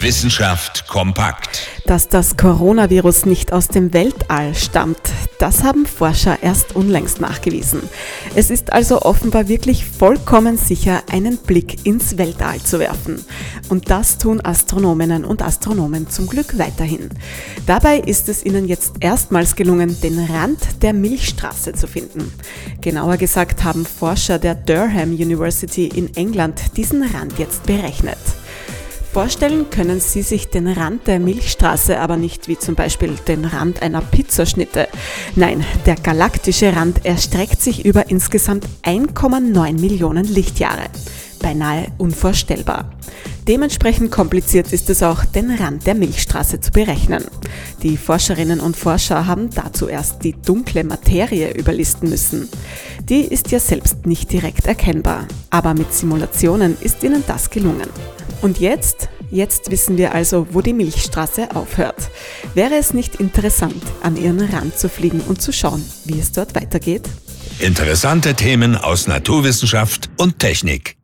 Wissenschaft kompakt. Dass das Coronavirus nicht aus dem Weltall stammt, das haben Forscher erst unlängst nachgewiesen. Es ist also offenbar wirklich vollkommen sicher, einen Blick ins Weltall zu werfen. Und das tun Astronominnen und Astronomen zum Glück weiterhin. Dabei ist es ihnen jetzt erstmals gelungen, den Rand der Milchstraße zu finden. Genauer gesagt haben Forscher der Durham University in England diesen Rand jetzt berechnet. Vorstellen können Sie sich den Rand der Milchstraße aber nicht wie zum Beispiel den Rand einer Pizzaschnitte. Nein, der galaktische Rand erstreckt sich über insgesamt 1,9 Millionen Lichtjahre. Beinahe unvorstellbar. Dementsprechend kompliziert ist es auch, den Rand der Milchstraße zu berechnen. Die Forscherinnen und Forscher haben dazu erst die dunkle Materie überlisten müssen. Die ist ja selbst nicht direkt erkennbar, aber mit Simulationen ist ihnen das gelungen. Und jetzt? Jetzt wissen wir also, wo die Milchstraße aufhört. Wäre es nicht interessant, an ihren Rand zu fliegen und zu schauen, wie es dort weitergeht? Interessante Themen aus Naturwissenschaft und Technik.